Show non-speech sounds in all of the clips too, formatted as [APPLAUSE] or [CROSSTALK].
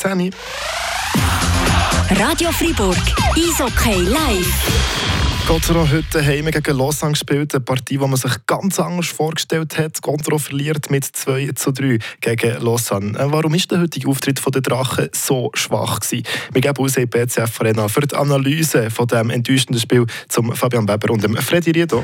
10. Radio Fribourg, Eishockey live. Gottero heute heim gegen Lausanne gespielt, eine Partie, die man sich ganz anders vorgestellt hat. Gottero verliert mit 2 zu 3 gegen Lausanne. Äh, warum ist der heutige Auftritt der Drachen so schwach gewesen? Wir geben uns in BCF Arena für die Analyse von dem enttäuschenden Spiel zum Fabian Weber und dem Freddy Riedo.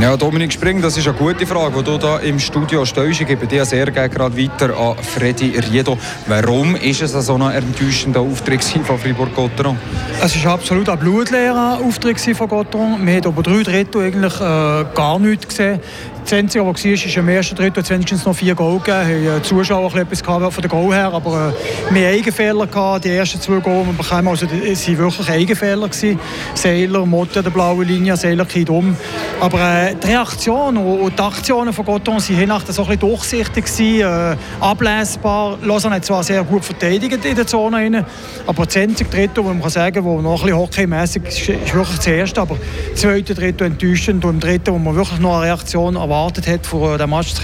Ja, Dominik Spring, das ist eine gute Frage, die du hier im Studio stellst. Ich gebe dir sehr gerne gerade weiter an Freddy Riedo. Warum ist es so ein enttäuschender Auftritt von Fribourg-Gotteron? Es war absolut ein blutleerer Auftritt von Gotteron. Wir haben aber drei Drittel eigentlich äh, gar nichts gesehen. Das Einzige, was war, ist im ersten Drittel wenigstens noch vier Goal gegeben. Haben die Zuschauer etwas von der Goal her, aber äh, wir hatten Eigenfehler. Gehabt. Die ersten zwei Goal, die wir bekommen, also, es waren wirklich Eigenfehler. Gewesen. Seiler, Motte, der blaue Linie, Seiler geht um. Aber äh, die Reaktion und die Aktionen von Gotton waren hinterher so ein durchsichtig, gewesen, äh, ablesbar. Lausanne hat zwar sehr gut verteidigt in der Zone, rein, aber das einzige Drittel, wo man kann sagen wo noch ein bisschen hockeymässig ist, ist wirklich das erste. Aber das zweite Drittel enttäuschend und im dritten, wo man wirklich noch eine Reaktion erwartet erwartet hat, vor dem Match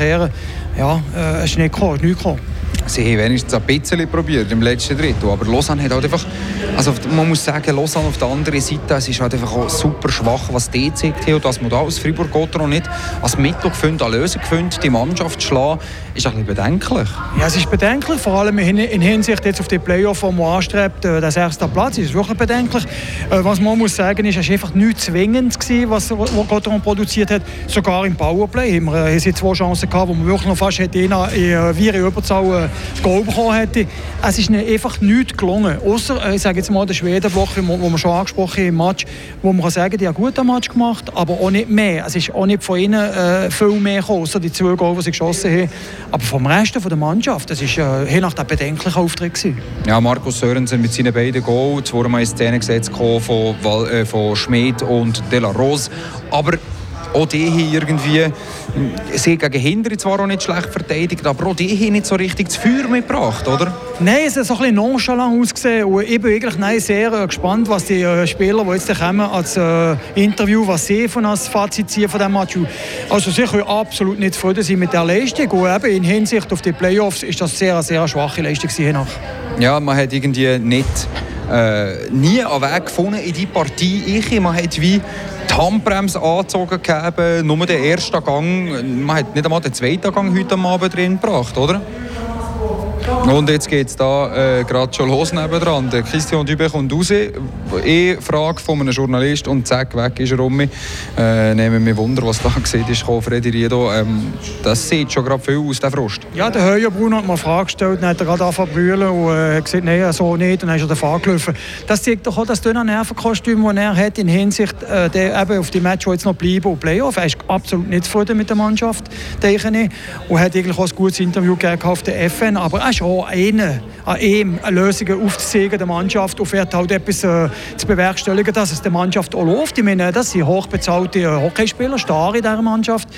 ja, äh, ist nicht gekommen. Sie haben wenigstens ein bisschen probiert im letzten Drittel, aber Lausanne hat halt einfach, also man muss sagen, Lausanne auf der anderen Seite, es ist halt einfach auch super schwach, was die gezeigt hat und dass man da aus Fribourg-Gotteron nicht als Mittel gefunden, eine Lösung gefunden, die Mannschaft zu schlagen, ist ein bisschen bedenklich. Ja, es ist bedenklich, vor allem in Hinsicht jetzt auf die Playoff, die man anstrebt, äh, der sechste Platz, ist wirklich bedenklich. Äh, was man muss sagen, ist, es war einfach nichts zwingend was, Gotteron produziert hat, sogar im Powerplay haben wir, haben zwei Chancen gehabt, wo man wirklich noch fast hätte in, in Viere Überzahl das Goal bekommen hätte. Es ist einfach nichts gelungen. Außer, äh, ich sage jetzt mal, der Schwedenblock, wo wir schon angesprochen haben im Match, wo man kann sagen, die haben einen guten Match gemacht, aber auch nicht mehr. Es ist auch nicht von ihnen äh, viel mehr gekommen, außer die zwei Goal, die sie geschossen haben. Aber vom Rest der Mannschaft, das war äh, nach der bedenklichen Auftritt. Gewesen. Ja, Markus Sörensen mit seinen beiden Goals, zweimal in Szene gesetzt von, äh, von Schmid und De La Rose. Aber auch die haben irgendwie, sie gegen Hinder zwar auch nicht schlecht verteidigt, aber auch die haben nicht so richtig das Feuer mitgebracht, oder? Nein, es hat so ein bisschen nonchalant ausgesehen und ich bin eigentlich nein, sehr äh, gespannt, was die äh, Spieler, die jetzt kommen, als äh, Interview, was sie von als Fazit ziehen von diesem Match. Also sie können absolut nicht zufrieden sein mit der Leistung und eben in Hinsicht auf die Playoffs ist das sehr, sehr schwache Leistung nach. Ja, man hat irgendwie nicht äh, nie einen Weg gefunden in die Partie. Ich, man hat wie die Handbremse angezogen gegeben, nur den ersten Gang. Man hat nicht einmal den zweiten Gang heute Abend drin gebracht, oder? Und jetzt geht es da äh, gerade schon los nebendran. Der Christian Dübe kommt raus. Eh Frage von einem Journalist und zack, weg ist er um mich. Äh, nehmen wir Wunder, was da [LAUGHS] gesehen ist, Freddy Riedo. Ähm, das sieht schon gerade viel aus, der Frust. Ja, der Höher Bruno hat mir eine Frage gestellt, dann hat er gerade angefangen zu brüllen und äh, hat gesagt, nein, so nicht. Dann ist er den Fahrt gelaufen. Das zeigt doch auch das dünne Nervenkostüm, das er hat in Hinsicht äh, der, eben auf die Match, die jetzt noch bleiben und Playoff. Er ist absolut nicht zufrieden mit der Mannschaft, denke ich. Und hat eigentlich auch ein gutes Interview gegeben auf der FN. Aber er ist auch einen, an ihm Lösungen aufzuzeigen, der Mannschaft, und halt etwas äh, zu bewerkstelligen, dass es der Mannschaft auch läuft. Ich meine, das sind hochbezahlte äh, Hockeyspieler, Starre in dieser Mannschaft,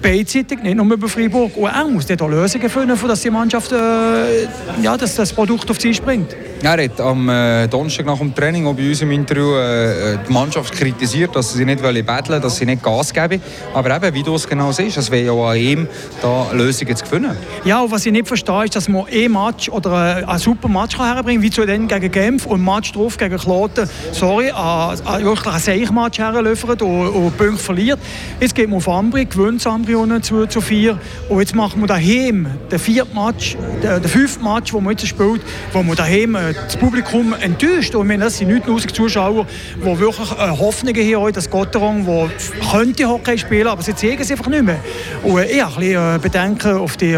beidseitig, nicht nur über Freiburg. Und er muss dort auch Lösungen finden, dass die Mannschaft äh, ja, dass das Produkt auf sie springt. Er hat am äh, Donnerstag nach dem Training auch bei uns im Interview äh, die Mannschaft kritisiert, dass sie nicht betteln dass sie nicht Gas geben Aber eben, wie du es genau siehst, es wäre ja an ihm, da Lösungen zu finden. Ja, und was ich nicht verstehe, ist, dass man ein Match oder äh, einen super Match herbringen kann, wie zu denen gegen Genf und ein Match drauf gegen Kloten, sorry, wirklich ein Seich-Match herliefert und, und Punkte verliert. Jetzt geht man auf Ambri, gewinnt Ambri 2 zu 4 und jetzt machen wir daheim den vierten Match, den, den fünften Match, den man jetzt spielt, wo man daheim äh, das Publikum enttäuscht. Und das sind nicht nur Zuschauer, die wirklich äh, Hoffnungen haben, dass Gotteron, der könnte Hockey spielen, aber sie zeigen es einfach nicht mehr. Und äh, ich habe ein bisschen äh, Bedenken auf die,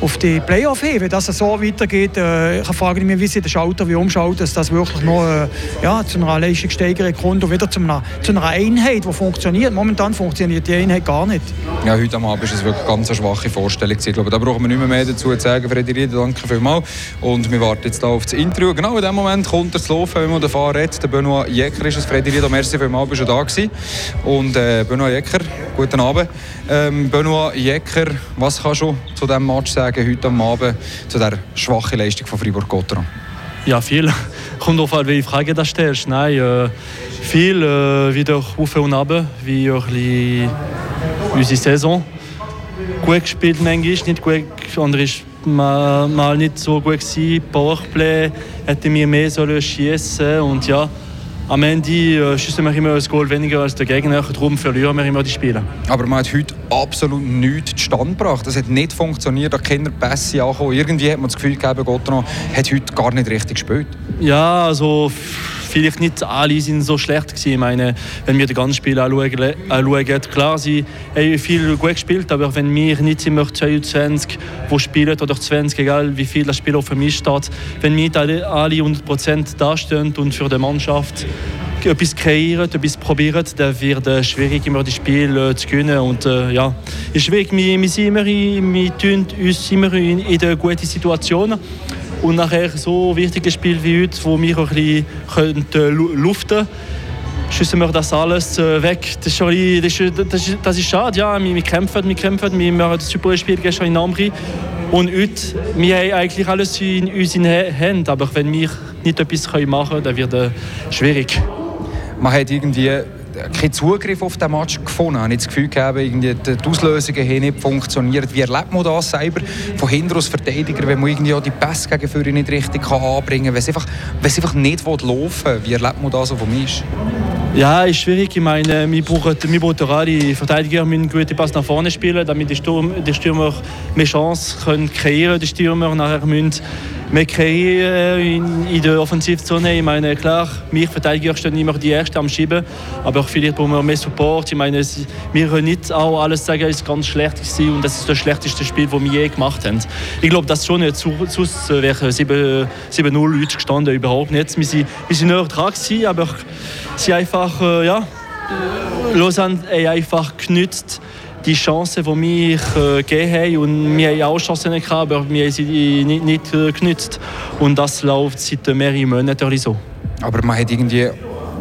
auf die Playoff hin, wenn das so weitergeht. Ich frage mich, wie sie den Schalter wie umschaut, dass das wirklich noch ja, zu einer Leistungssteigerung kommt und wieder zu einer, zu einer Einheit, die funktioniert. Momentan funktioniert die Einheit gar nicht. Ja, heute am Abend ist es wirklich ganz eine schwache Vorstellung. Ich glaube, da brauchen wir nicht mehr, mehr dazu zu sagen. Freddy Rieder, danke vielmals. Und wir warten jetzt auf das Interview. Genau in dem Moment kommt er zu laufen, wenn man davon redet. Der Benoit Jäcker ist es. Freddy Rieder, merci vielmals, bist du da gewesen. Und äh, Benoit Jäcker, guten Abend. Ähm, Benoit Jäcker, was kannst du zu diesem Match sagen, heute am Abend, zu der schwachen Leistung von Fribourg-Gotteron? Ja, viel. [LAUGHS] Kommt darauf an, welche Frage stellst. Nein, äh, viel äh, wieder auf und ab, wie unsere Saison. Gut gespielt manchmal, nicht gut, andere mal, mal nicht so gut gewesen. Powerplay hätte mir mehr sollen schießen und ja, am Ende äh, schießen wir immer ein Goal weniger als der Gegner, darum verlieren wir immer die Spiele. Aber man hat heute absolut nichts zustande gebracht. Das hat nicht funktioniert, da keine Pässe ankommen. Irgendwie hat man das Gefühl gegeben, Gotteron hat heute gar nicht richtig gespielt. Ja, also vielleicht nicht alle sind so schlecht gewesen. Ich meine, wenn wir das ganze Spiel anschauen, klar, sie haben viel gut gespielt, aber wenn wir nicht immer 22, wo spielen oder 20, egal wie viel das Spiel auf mich steht, wenn wir alle, alle 100% dastehen und für die Mannschaft etwas kreieren, etwas probieren, dann wird es schwierig, immer das Spiel äh, zu gewinnen. Und äh, ja, ist schwierig. Wir, wir, sind immer, wir tun uns immer in, in der guten Situation. Und nachher so ein wichtiges Spiel wie heute, wo wir ein bisschen äh, luften können, schießen wir das alles äh, weg. Das ist, bisschen, das, ist, das, ist, das ist schade. Ja, wir, wir kämpfen, wir kämpfen. Wir machen ein super Spiel gestern in Ambri. Und heute, wir haben eigentlich alles in unseren Händen. Aber wenn wir nicht etwas machen können, dann wird es schwierig. Man hat irgendwie keinen Zugriff auf den Match gefunden. Ich habe das Gefühl gehabt, die Auslösungen haben nicht funktioniert. Wie erlebt man das selber von hinten als Verteidiger, wenn man irgendwie auch die Pässe gegen Führer nicht richtig anbringen kann, wenn es einfach, wenn es einfach nicht laufen will? Wie erlebt man das so von mir? Ja, ist schwierig. Ich meine, wir brauchen, wir brauchen alle Verteidiger müssen gute Pass nach vorne spielen, damit die, Sturm, die Stürmer mehr Chancen können kreieren Die Stürmer nachher müssen mehr kreieren in, in der Offensivzone. Ich meine, klar, wir Verteidiger stehen immer die Ersten am Schieben, aber vielleicht brauchen wir mehr Support. Ich meine, wir können nicht auch alles sagen, es ist ganz schlecht gewesen und das ist das schlechteste Spiel, das wir je gemacht haben. Ich glaube, das schon nicht. Sonst wäre 7-0 Leute gestanden, überhaupt nicht. Wir sind, wir sind näher dran gewesen, aber sie einfach, äh, ja, Lausanne hat einfach genützt die Chancen, die wir äh, gegeben haben. Und wir haben auch Chancen gehabt, aber wir haben sie nicht, nicht äh, genützt. Und das läuft seit mehreren Monaten so. Aber man hat irgendwie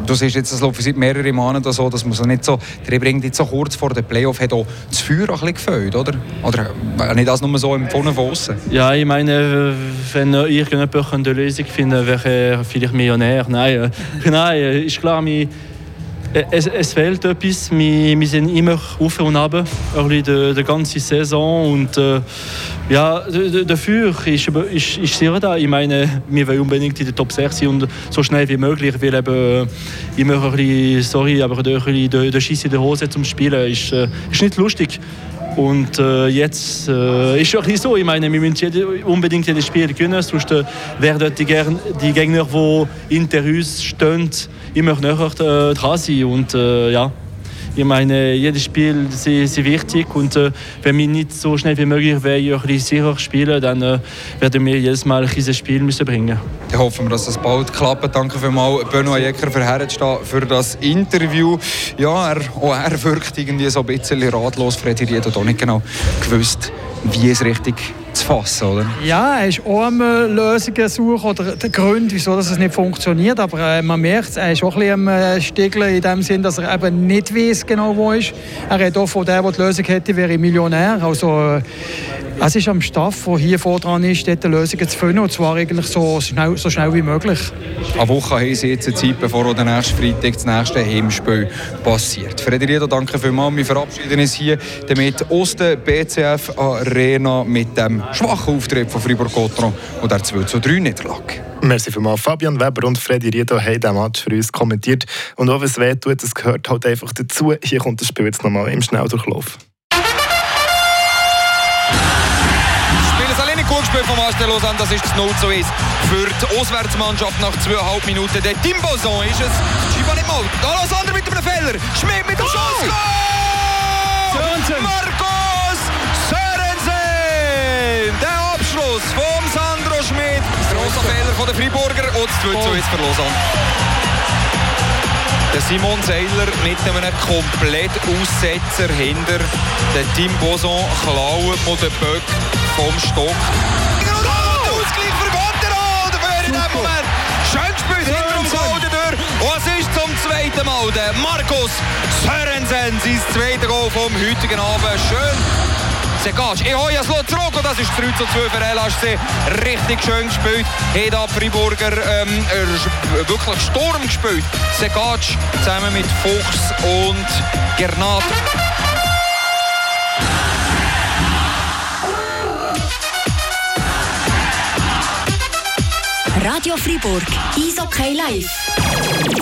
du siehst jetzt, das läuft seit mehreren Monaten so, dass man so nicht so, der bringt jetzt so kurz vor dem Playoff hat auch das Feuer ein bisschen gefällt, oder? Oder äh, nicht das nur so empfunden von außen? Ja, ich meine, wenn irgendjemand eine Lösung finden wäre er vielleicht Millionär. Nein, äh, [LAUGHS] nein ist klar, äh, es, es, fehlt etwas. Wir, wir sind immer auf und ab, die, die ganze Saison. Und äh, ja, dafür ist, ist, ist sehr da. Ich meine, wir wollen unbedingt in der Top 6 sein und so schnell wie möglich. Weil eben äh, immer ein bisschen, sorry, aber der, der, der Schiss in der Hose zum Spielen ist, äh, ist nicht lustig. Und äh, jetzt äh, ist es so, ich meine, wir müssen jede, unbedingt jedes Spiel gewinnen, sonst äh, werden die, die Gegner, die hinter uns stehen, immer näher äh, dran sein. Und äh, ja, ich meine, jedes Spiel ist wichtig und äh, wenn wir nicht so schnell wie möglich wollen, sicher spielen, dann äh, werden wir jedes Mal ein Spiel müssen bringen. Dann hoffen wir, dass das bald klappt. Danke vielmals, Benoit Jecker, für für das Interview. Ja, er, auch er wirkt irgendwie so ein bisschen ratlos. Freddy Ried hat auch nicht genau gewusst, wie es richtig zu fassen, oder? Ja, er ist auch am Lösungen suchen oder der Grund, wieso es nicht funktioniert. Aber äh, man merkt, er ist auch ein bisschen am äh, Stiegeln in dem Sinn, dass er eben nicht weiß genau, wo er ist. Er hat auch von der, der die Lösung hätte, wäre Millionär. Also äh, es ist am Staff, der hier vor dran ist, dort Lösungen zu finden. Und zwar eigentlich so schnell, so schnell wie möglich. Eine Woche haben sie jetzt Zeit, bevor der nächste Freitag das nächste Heimspiel passiert. Frederito, danke vielmals. Wir verabschieden uns hier damit aus der BCF Arena mit dem schwachen Auftritt von Fribourg-Gotron und der 2 zu 3 Niederlage. Merci vielmals. Fabian Weber und Freddy Riedo haben diesen Match für uns kommentiert. Und auch wenn es weh tut, das gehört halt einfach dazu. Hier kommt das Spiel jetzt nochmal im Schnelldurchlauf. Gegenspiel von Astel Lausanne, das ist das 0 zu 1 für die Auswärtsmannschaft nach zweieinhalb Minuten. Der Timboson ist es. Schieber nicht mal. Da Lausanne mit einem Fehler. Schmidt mit dem Schuss. Goal! Markus Sörensen! Der Abschluss von Sandro Schmidt. Grosser Fehler von den Freiburger und das 2 zu 1 für Lausanne. Der Simon Seiler mit einem komplett Aussetzer hinter den Tim Boson klauen von den Böck vom Stock. Zweiten Mal der Markus Sörensen, sein zweiter Goal vom heutigen Abend. Schön. Ich habe es zurück und das ist 3 zu 2 für LHC. Richtig schön gespielt. Hat da Friburger ähm, wirklich Sturm gespielt. Segage zusammen mit Fuchs und Gernat. Radio Fribourg. Eishockey live.